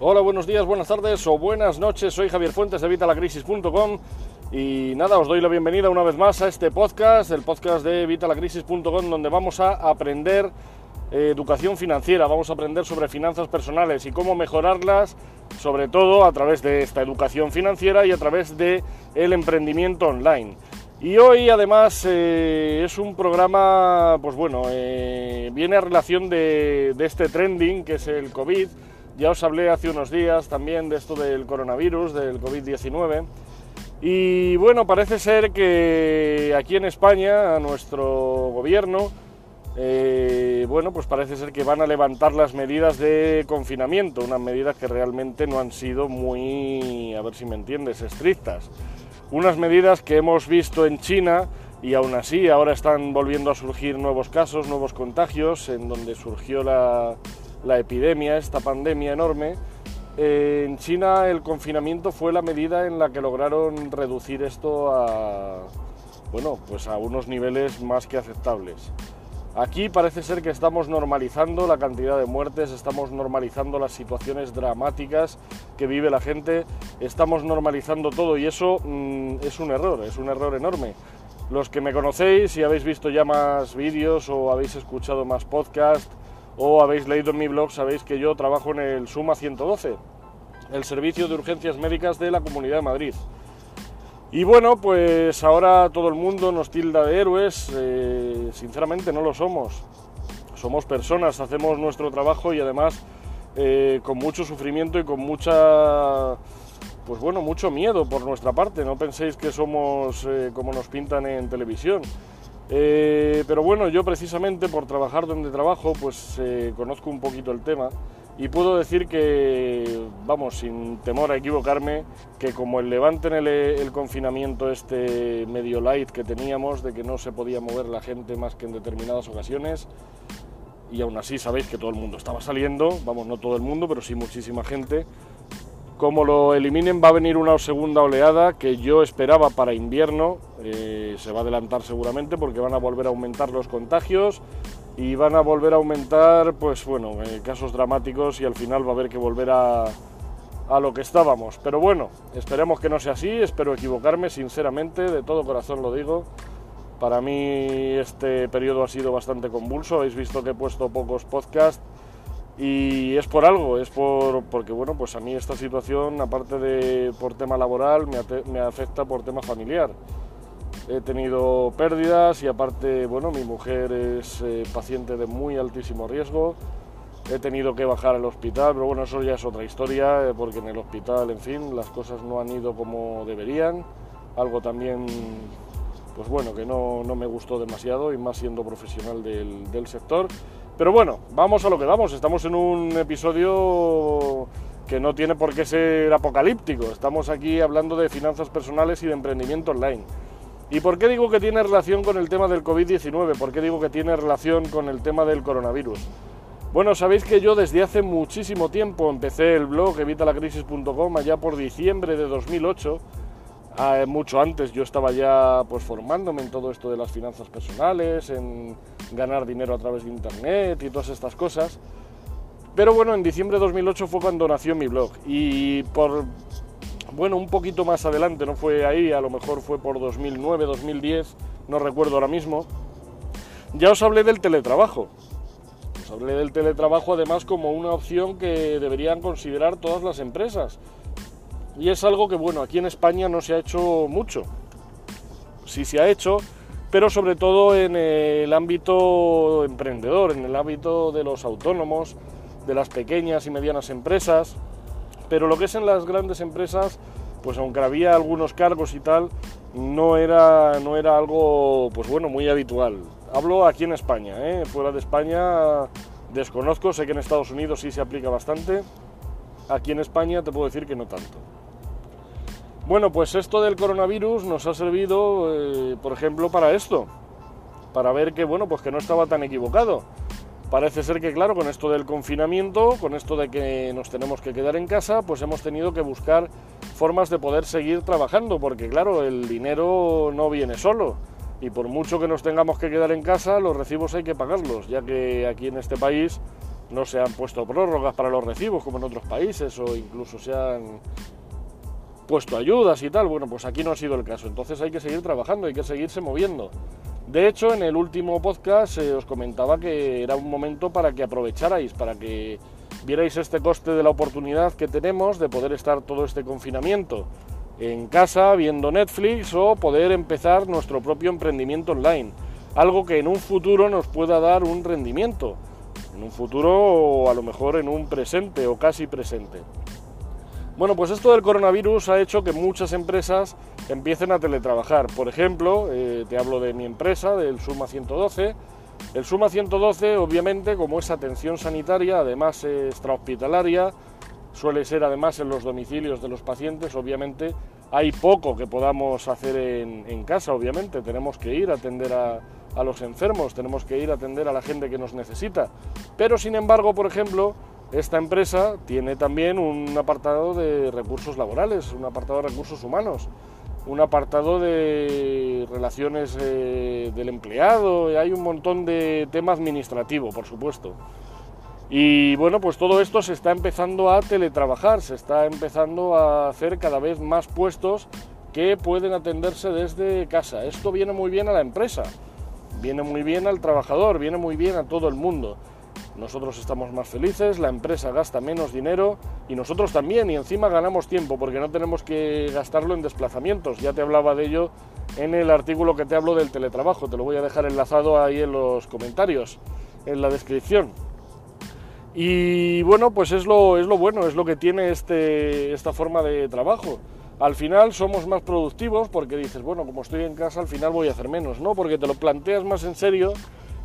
Hola, buenos días, buenas tardes o buenas noches. Soy Javier Fuentes de Vitalacrisis.com y nada, os doy la bienvenida una vez más a este podcast, el podcast de Vitalacrisis.com, donde vamos a aprender eh, educación financiera, vamos a aprender sobre finanzas personales y cómo mejorarlas, sobre todo a través de esta educación financiera y a través de el emprendimiento online. Y hoy además eh, es un programa, pues bueno, eh, viene a relación de, de este trending que es el COVID ya os hablé hace unos días también de esto del coronavirus, del COVID-19. Y bueno, parece ser que aquí en España, a nuestro gobierno, eh, bueno, pues parece ser que van a levantar las medidas de confinamiento, unas medidas que realmente no han sido muy, a ver si me entiendes, estrictas. Unas medidas que hemos visto en China y aún así ahora están volviendo a surgir nuevos casos, nuevos contagios, en donde surgió la, la epidemia, esta pandemia enorme, eh, en China el confinamiento fue la medida en la que lograron reducir esto a, bueno, pues a unos niveles más que aceptables. Aquí parece ser que estamos normalizando la cantidad de muertes, estamos normalizando las situaciones dramáticas que vive la gente, estamos normalizando todo y eso mm, es un error, es un error enorme. Los que me conocéis y habéis visto ya más vídeos o habéis escuchado más podcasts, o habéis leído en mi blog, sabéis que yo trabajo en el SUMA 112, el Servicio de Urgencias Médicas de la Comunidad de Madrid. Y bueno, pues ahora todo el mundo nos tilda de héroes, eh, sinceramente no lo somos. Somos personas, hacemos nuestro trabajo y además eh, con mucho sufrimiento y con mucha, pues bueno, mucho miedo por nuestra parte. No penséis que somos eh, como nos pintan en televisión. Eh, pero bueno, yo precisamente por trabajar donde trabajo, pues eh, conozco un poquito el tema y puedo decir que, vamos, sin temor a equivocarme, que como el levante en el, confinamiento este medio light que teníamos, de que no se podía mover la gente más que en determinadas ocasiones, y aún así sabéis que todo el mundo estaba saliendo, vamos, no todo el mundo, pero sí muchísima gente, como lo eliminen va a venir una segunda oleada que yo esperaba para invierno, eh, se va a adelantar seguramente porque van a volver a aumentar los contagios y van a volver a aumentar, pues bueno, eh, casos dramáticos y al final va a haber que volver a, a lo que estábamos. Pero bueno, esperemos que no sea así, espero equivocarme, sinceramente, de todo corazón lo digo. Para mí este periodo ha sido bastante convulso, habéis visto que he puesto pocos podcasts y es por algo, es por, porque bueno, pues a mí esta situación, aparte de por tema laboral, me, afecta por tema familiar. He tenido pérdidas y aparte, bueno, mi mujer es eh, paciente de muy altísimo riesgo. He tenido que bajar al hospital, pero bueno, eso ya es otra historia, eh, porque en el hospital, en fin, las cosas no han ido como deberían. Algo también, pues bueno, que no, no me gustó demasiado y más siendo profesional del, del sector. Pero bueno, vamos a lo que vamos. Estamos en un episodio que no tiene por qué ser apocalíptico. Estamos aquí hablando de finanzas personales y de emprendimiento online. ¿Y por qué digo que tiene relación con el tema del COVID-19? ¿Por qué digo que tiene relación con el tema del coronavirus? Bueno, sabéis que yo desde hace muchísimo tiempo empecé el blog evitalacrisis.com allá por diciembre de 2008 Ah, mucho antes yo estaba ya pues formándome en todo esto de las finanzas personales, en ganar dinero a través de internet y todas estas cosas. Pero bueno, en diciembre de 2008 fue cuando nació mi blog y por bueno, un poquito más adelante, no fue ahí, a lo mejor fue por 2009, 2010, no recuerdo ahora mismo. Ya os hablé del teletrabajo. Os hablé del teletrabajo además como una opción que deberían considerar todas las empresas y es algo que, bueno, aquí en España no se ha hecho mucho. Sí se ha hecho, pero sobre todo en el ámbito emprendedor, en el ámbito de los autónomos, de las pequeñas y medianas empresas. Pero lo que es en las grandes empresas, pues aunque había algunos cargos y tal, no era, no era algo, pues bueno, muy habitual. Hablo aquí en España, ¿eh? fuera de España desconozco, sé que en Estados Unidos sí se aplica bastante. Aquí en España te puedo decir que no tanto. Bueno, pues esto del coronavirus nos ha servido, eh, por ejemplo, para esto, para ver que, bueno, pues que no estaba tan equivocado. Parece ser que, claro, con esto del confinamiento, con esto de que nos tenemos que quedar en casa, pues hemos tenido que buscar formas de poder seguir trabajando, porque, claro, el dinero no viene solo. Y por mucho que nos tengamos que quedar en casa, los recibos hay que pagarlos, ya que aquí en este país no se han puesto prórrogas para los recibos como en otros países o incluso se han puesto ayudas y tal. Bueno, pues aquí no ha sido el caso. Entonces hay que seguir trabajando, hay que seguirse moviendo. De hecho, en el último podcast eh, os comentaba que era un momento para que aprovecharais, para que vierais este coste de la oportunidad que tenemos de poder estar todo este confinamiento en casa viendo Netflix o poder empezar nuestro propio emprendimiento online. Algo que en un futuro nos pueda dar un rendimiento. En un futuro o a lo mejor en un presente o casi presente. Bueno, pues esto del coronavirus ha hecho que muchas empresas empiecen a teletrabajar. Por ejemplo, eh, te hablo de mi empresa, del Suma 112. El Suma 112, obviamente, como es atención sanitaria, además extrahospitalaria, suele ser además en los domicilios de los pacientes, obviamente hay poco que podamos hacer en, casa, obviamente, tenemos que ir a atender a, a, los enfermos, tenemos que ir a atender a la gente que nos necesita. Pero sin embargo, por ejemplo, esta empresa tiene también un apartado de recursos laborales, un apartado de recursos humanos, un apartado de relaciones eh, del empleado, hay un montón de tema administrativo, por supuesto. Y bueno, pues todo esto se está empezando a teletrabajar, se está empezando a hacer cada vez más puestos que pueden atenderse desde casa. Esto viene muy bien a la empresa, viene muy bien al trabajador, viene muy bien a todo el mundo. Nosotros estamos más felices, la empresa gasta menos dinero y nosotros también, y encima ganamos tiempo porque no tenemos que gastarlo en desplazamientos. Ya te hablaba de ello en el artículo que te hablo del teletrabajo, te lo voy a dejar enlazado ahí en los comentarios, en la descripción. Y bueno, pues es lo, es lo bueno, es lo que tiene este, esta forma de trabajo. Al final somos más productivos porque dices, bueno, como estoy en casa, al final voy a hacer menos, ¿no? Porque te lo planteas más en serio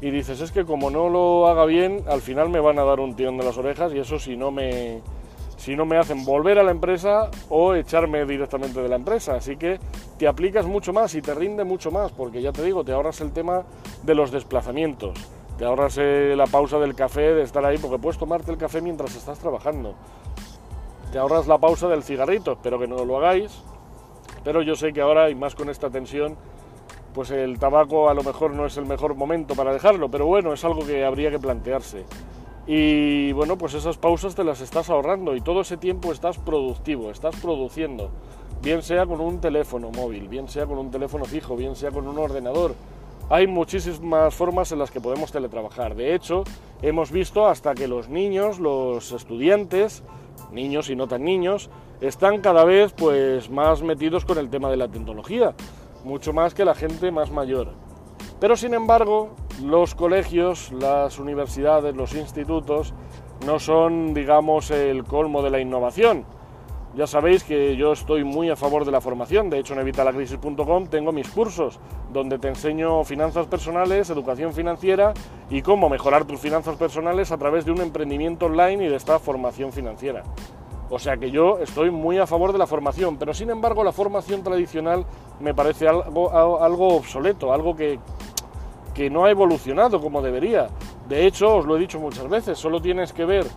y dices, es que como no lo haga bien, al final me van a dar un tirón de las orejas y eso si no me, si no me hacen volver a la empresa o echarme directamente de la empresa. Así que te aplicas mucho más y te rinde mucho más, porque ya te digo, te ahorras el tema de los desplazamientos. Te ahorras eh, la pausa del café, de estar ahí, porque puedes tomarte el café mientras estás trabajando. Te ahorras la pausa del cigarrito, espero que no lo hagáis. Pero yo sé que ahora, y más con esta tensión, pues el tabaco a lo mejor no es el mejor momento para dejarlo, pero bueno, es algo que habría que plantearse. Y bueno, pues esas pausas te las estás ahorrando y todo ese tiempo estás productivo, estás produciendo, bien sea con un teléfono móvil, bien sea con un teléfono fijo, bien sea con un ordenador, hay muchísimas formas en las que podemos teletrabajar. De hecho, hemos visto hasta que los niños, los estudiantes, niños y no tan niños, están cada vez pues más metidos con el tema de la tecnología, mucho más que la gente más mayor. Pero sin embargo, los colegios, las universidades, los institutos no son, digamos, el colmo de la innovación. Ya sabéis que yo estoy muy a favor de la formación, de hecho en evitalacrisis.com tengo mis cursos donde te enseño finanzas personales, educación financiera y cómo mejorar tus finanzas personales a través de un emprendimiento online y de esta formación financiera. O sea que yo estoy muy a favor de la formación, pero sin embargo la formación tradicional me parece algo, algo obsoleto, algo que, que no ha evolucionado como debería. De hecho, os lo he dicho muchas veces, solo tienes que ver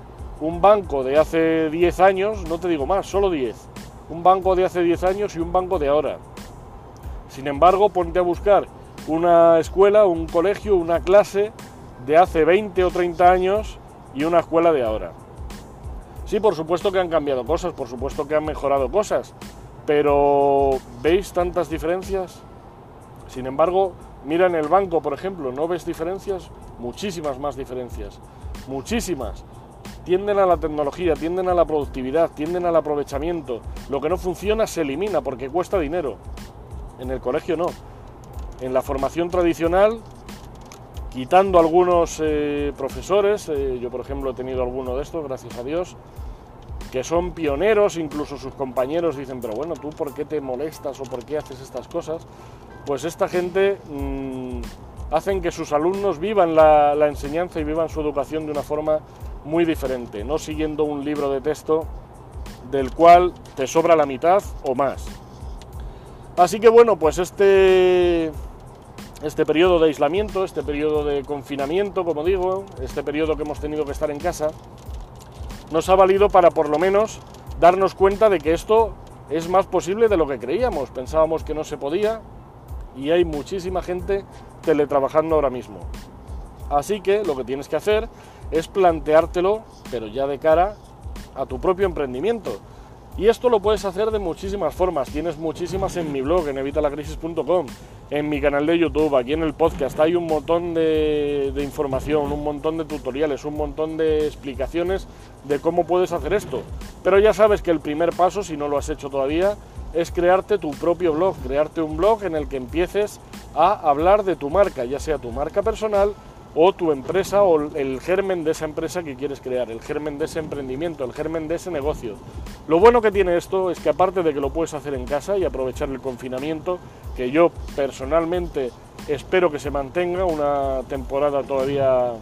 un banco de hace 10 años, no te digo más, solo 10, un banco de hace 10 años y un banco de ahora. Sin embargo, ponte a buscar una escuela, un colegio, una clase de hace 20 o 30 años y una escuela de ahora. Sí, por supuesto que han cambiado cosas, por supuesto que han mejorado cosas, pero ¿veis tantas diferencias? Sin embargo, mira en el banco, por ejemplo, ¿no ves diferencias? Muchísimas más diferencias, muchísimas tienden a la tecnología, tienden a la productividad, tienden al aprovechamiento. Lo que no funciona se elimina porque cuesta dinero. En el colegio no. En la formación tradicional, quitando algunos eh, profesores, eh, yo por ejemplo he tenido alguno de estos, gracias a Dios, que son pioneros, incluso sus compañeros dicen, pero bueno, ¿tú por qué te molestas o por qué haces estas cosas? Pues esta gente mm, hacen que sus alumnos vivan la enseñanza y vivan su educación de una forma muy diferente, no siguiendo un libro de texto del cual te sobra la mitad o más. Así que bueno, pues este, este periodo de aislamiento, este periodo de confinamiento, como digo, este periodo que hemos tenido que estar en casa, nos ha valido para por lo menos darnos cuenta de que esto es más posible de lo que creíamos. Pensábamos que no se podía y hay muchísima gente teletrabajando ahora mismo. Así que lo que tienes que hacer es planteártelo, pero ya de cara a tu propio emprendimiento. Y esto lo puedes hacer de muchísimas formas. Tienes muchísimas en mi blog, en evitalacrisis.com, en mi canal de YouTube, aquí en el podcast. Hay un montón de, de, información, un montón de tutoriales, un montón de explicaciones de cómo puedes hacer esto. Pero ya sabes que el primer paso, si no lo has hecho todavía, es crearte tu propio blog, crearte un blog en el que empieces a hablar de tu marca, ya sea tu marca personal o tu empresa o el germen de esa empresa que quieres crear, el germen de ese emprendimiento, el germen de ese negocio. Lo bueno que tiene esto es que aparte de que lo puedes hacer en casa y aprovechar el confinamiento, que yo personalmente espero que se mantenga una temporada todavía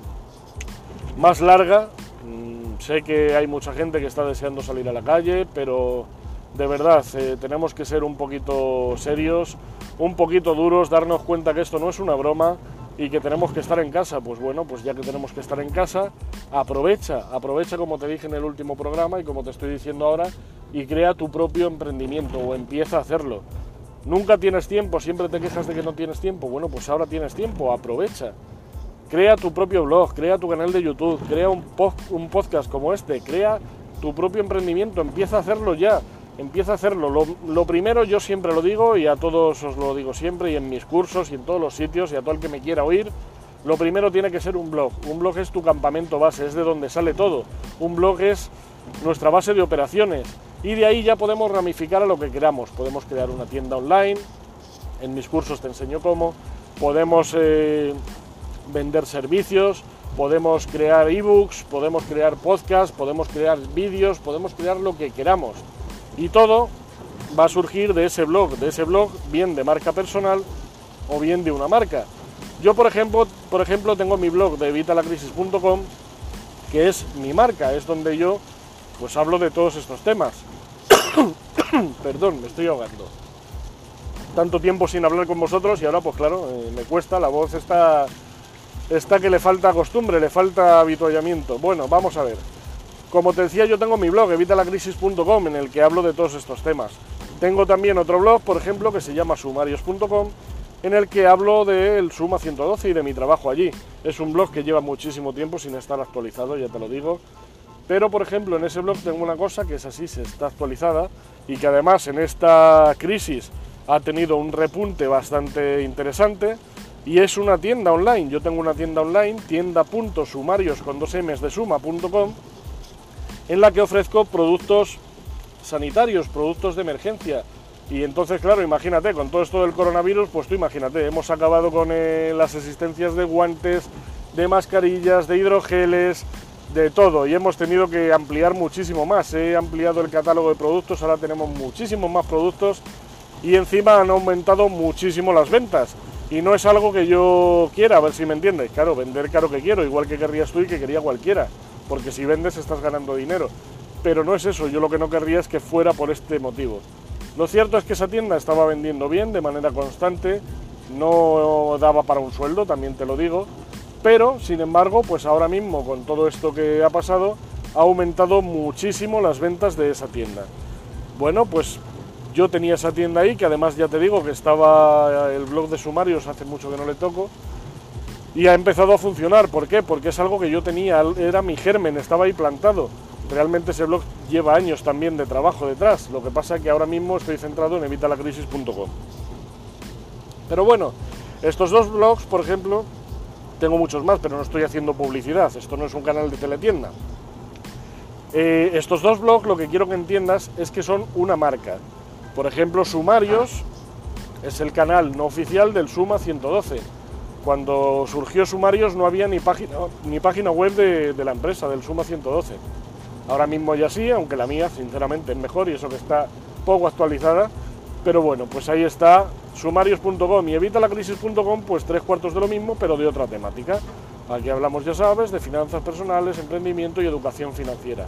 más larga, mm, sé que hay mucha gente que está deseando salir a la calle, pero de verdad eh, tenemos que ser un poquito serios, un poquito duros, darnos cuenta que esto no es una broma, y que tenemos que estar en casa, pues bueno, pues ya que tenemos que estar en casa, aprovecha, aprovecha como te dije en el último programa y como te estoy diciendo ahora, y crea tu propio emprendimiento o empieza a hacerlo. Nunca tienes tiempo, siempre te quejas de que no tienes tiempo, bueno, pues ahora tienes tiempo, aprovecha. Crea tu propio blog, crea tu canal de YouTube, crea un, un podcast como este, crea tu propio emprendimiento, empieza a hacerlo ya empieza a hacerlo. Lo, primero yo siempre lo digo y a todos os lo digo siempre y en mis cursos y en todos los sitios y a todo el que me quiera oír, lo primero tiene que ser un blog. Un blog es tu campamento base, es de donde sale todo. Un blog es nuestra base de operaciones y de ahí ya podemos ramificar a lo que queramos. Podemos crear una tienda online, en mis cursos te enseño cómo, podemos eh, vender servicios, podemos crear ebooks, podemos crear podcasts, podemos crear vídeos, podemos crear lo que queramos. Y todo va a surgir de ese blog, de ese blog bien de marca personal o bien de una marca. Yo, por ejemplo, por ejemplo tengo mi blog de evitalacrisis.com, que es mi marca, es donde yo pues hablo de todos estos temas. Perdón, me estoy ahogando. Tanto tiempo sin hablar con vosotros y ahora pues claro, eh, me cuesta, la voz está, está que le falta costumbre, le falta habituallamiento. Bueno, vamos a ver. Como te decía, yo tengo mi blog, evitalacrisis.com, en el que hablo de todos estos temas. Tengo también otro blog, por ejemplo, que se llama sumarios.com, en el que hablo del Suma 112 y de mi trabajo allí. Es un blog que lleva muchísimo tiempo sin estar actualizado, ya te lo digo. Pero, por ejemplo, en ese blog tengo una cosa que es así, se está actualizada y que además en esta crisis ha tenido un repunte bastante interesante y es una tienda online. Yo tengo una tienda online, tienda.sumarios con dos M's de suma.com en la que ofrezco productos sanitarios, productos de emergencia. Y entonces, claro, imagínate, con todo esto del coronavirus, pues tú imagínate, hemos acabado con eh, las existencias de guantes, de mascarillas, de hidrogeles, de todo. Y hemos tenido que ampliar muchísimo más. He ampliado el catálogo de productos, ahora tenemos muchísimos más productos y encima han aumentado muchísimo las ventas. Y no es algo que yo quiera, a ver si me entiendes. Claro, vender caro que quiero, igual que querrías tú y que quería cualquiera porque si vendes estás ganando dinero. Pero no es eso, yo lo que no querría es que fuera por este motivo. Lo cierto es que esa tienda estaba vendiendo bien, de manera constante, no daba para un sueldo, también te lo digo, pero sin embargo, pues ahora mismo con todo esto que ha pasado, ha aumentado muchísimo las ventas de esa tienda. Bueno, pues yo tenía esa tienda ahí, que además ya te digo que estaba el blog de sumarios, hace mucho que no le toco, y ha empezado a funcionar. ¿Por qué? Porque es algo que yo tenía, era mi germen, estaba ahí plantado. Realmente ese blog lleva años también de trabajo detrás. Lo que pasa que ahora mismo estoy centrado en evitalacrisis.com. Pero bueno, estos dos blogs, por ejemplo, tengo muchos más, pero no estoy haciendo publicidad. Esto no es un canal de teletienda. Eh, estos dos blogs lo que quiero que entiendas es que son una marca. Por ejemplo, Sumarios es el canal no oficial del Suma 112 cuando surgió Sumarios no había ni página, ni página web de, la empresa, del Suma 112. Ahora mismo ya sí, aunque la mía sinceramente es mejor y eso que está poco actualizada. Pero bueno, pues ahí está sumarios.com y evitalacrisis.com, pues tres cuartos de lo mismo, pero de otra temática. Aquí hablamos, ya sabes, de finanzas personales, emprendimiento y educación financiera.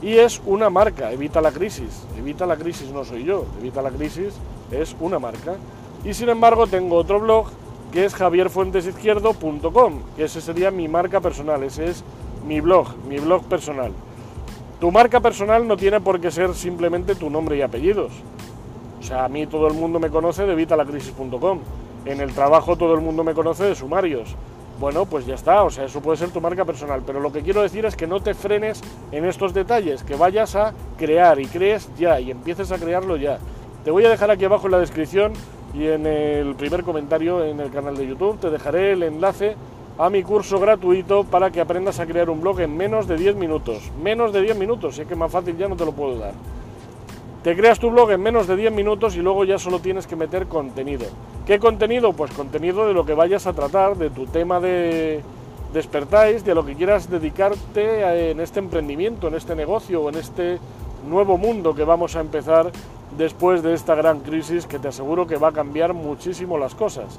Y es una marca, Evita la Crisis. Evita la Crisis no soy yo, Evita la Crisis es una marca. Y sin embargo tengo otro blog que es javierfuentesizquierdo.com, que ese sería mi marca personal, ese es mi blog, mi blog personal. Tu marca personal no tiene por qué ser simplemente tu nombre y apellidos. O sea, a mí todo el mundo me conoce de vitalacrisis.com. En el trabajo todo el mundo me conoce de sumarios. bueno, pues ya está, o sea, eso puede ser tu marca personal, pero lo que quiero decir es que no te frenes en estos detalles, que vayas a crear y crees ya y empieces a crearlo ya. Te voy a dejar aquí abajo en la descripción y en el primer comentario en el canal de YouTube te dejaré el enlace a mi curso gratuito para que aprendas a crear un blog en menos de 10 minutos. Menos de 10 minutos, si es que más fácil ya no te lo puedo dar. Te creas tu blog en menos de 10 minutos y luego ya solo tienes que meter contenido. ¿Qué contenido? Pues contenido de lo que vayas a tratar, de tu tema de despertáis, de lo que quieras dedicarte en este emprendimiento, en este negocio o en este nuevo mundo que vamos a empezar después de esta gran crisis que te aseguro que va a cambiar muchísimo las cosas.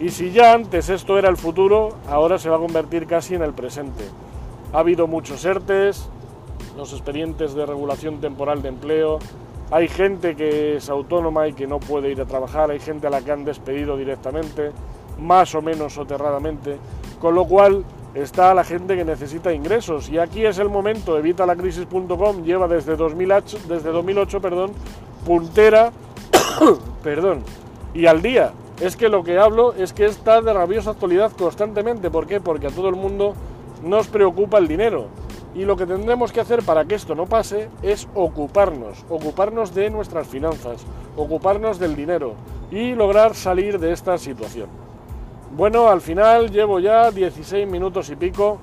Y si ya antes esto era el futuro, ahora se va a convertir casi en el presente. Ha habido muchos ERTES, los expedientes de regulación temporal de empleo, hay gente que es autónoma y que no puede ir a trabajar, hay gente a la que han despedido directamente, más o menos soterradamente, con lo cual está la gente que necesita ingresos. Y aquí es el momento, evitalacrisis.com lleva desde 2008, desde 2008 perdón, puntera perdón, y al día. Es que lo que hablo es que está de rabiosa actualidad constantemente. ¿Por qué? Porque a todo el mundo nos preocupa el dinero. Y lo que tendremos que hacer para que esto no pase es ocuparnos, ocuparnos de nuestras finanzas, ocuparnos del dinero y lograr salir de esta situación. Bueno, al final llevo ya 16 minutos y pico.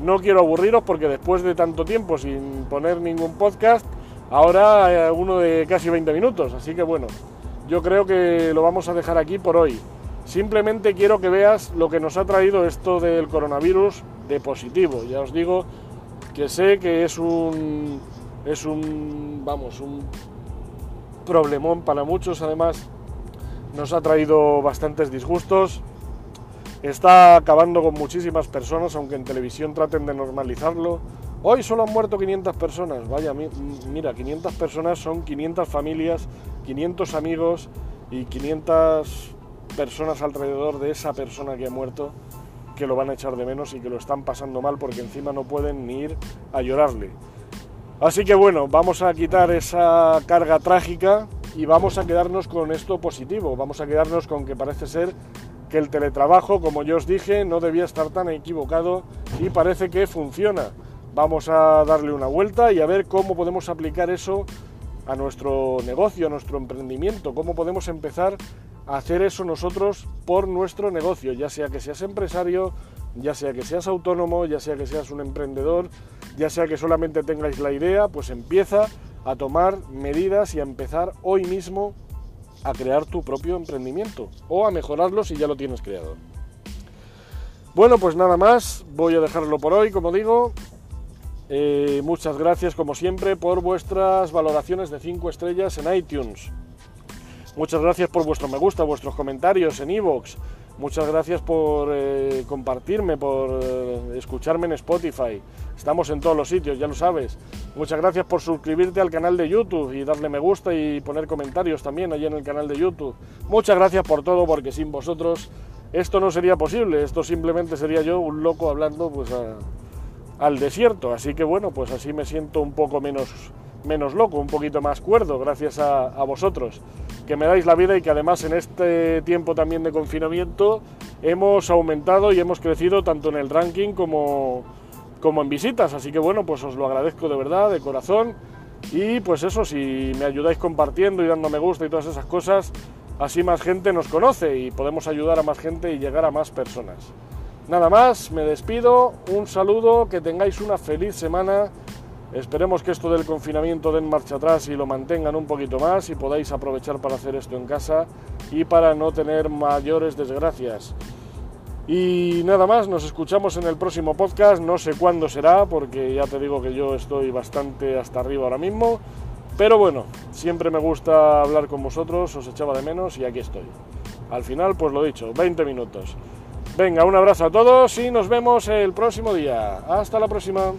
No quiero aburriros porque después de tanto tiempo sin poner ningún podcast, ahora uno de casi 20 minutos. Así que bueno, yo creo que lo vamos a dejar aquí por hoy. Simplemente quiero que veas lo que nos ha traído esto del coronavirus de positivo. Ya os digo que sé que es un es un vamos, un problemón para muchos, además nos ha traído bastantes disgustos. Está acabando con muchísimas personas, aunque en televisión traten de normalizarlo. Hoy solo han muerto 500 personas. Vaya, mira, 500 personas son 500 familias, 500 amigos y 500 personas alrededor de esa persona que ha muerto que lo van a echar de menos y que lo están pasando mal porque encima no pueden ni ir a llorarle. Así que bueno, vamos a quitar esa carga trágica y vamos a quedarnos con esto positivo. Vamos a quedarnos con que parece ser que el teletrabajo, como yo os dije, no debía estar tan equivocado y parece que funciona. Vamos a darle una vuelta y a ver cómo podemos aplicar eso a nuestro negocio, a nuestro emprendimiento, cómo podemos empezar hacer eso nosotros por nuestro negocio, ya sea que seas empresario, ya sea que seas autónomo, ya sea que seas un emprendedor, ya sea que solamente tengáis la idea, pues empieza a tomar medidas y a empezar hoy mismo a crear tu propio emprendimiento o a mejorarlo si ya lo tienes creado. Bueno, pues nada más, voy a dejarlo por hoy, como digo. Eh, muchas gracias, como siempre, por vuestras valoraciones de 5 estrellas en iTunes. Muchas gracias por vuestro me gusta, vuestros comentarios en iVoox. Muchas gracias por eh, compartirme, por eh, escucharme en Spotify. Estamos en todos los sitios, ya lo sabes. Muchas gracias por suscribirte al canal de YouTube y darle me gusta y poner comentarios también allí en el canal de YouTube. Muchas gracias por todo, porque sin vosotros esto no sería posible. Esto simplemente sería yo un loco hablando pues al desierto. Así que bueno, pues así me siento un poco menos, menos loco, un poquito más cuerdo, gracias a, vosotros que me dais la vida y que además en este tiempo también de confinamiento hemos aumentado y hemos crecido tanto en el ranking como, como en visitas. Así que bueno, pues os lo agradezco de verdad, de corazón. Y pues eso, si me ayudáis compartiendo y dando me gusta y todas esas cosas, así más gente nos conoce y podemos ayudar a más gente y llegar a más personas. Nada más, me despido, un saludo, que tengáis una feliz semana Esperemos que esto del confinamiento den marcha atrás y lo mantengan un poquito más y podáis aprovechar para hacer esto en casa y para no tener mayores desgracias. Y nada más, nos escuchamos en el próximo podcast, no sé cuándo será, porque ya te digo que yo estoy bastante hasta arriba ahora mismo, pero bueno, siempre me gusta hablar con vosotros, os echaba de menos y aquí estoy. Al final, pues lo dicho, 20 minutos. Venga, un abrazo a todos y nos vemos el próximo día. Hasta la próxima.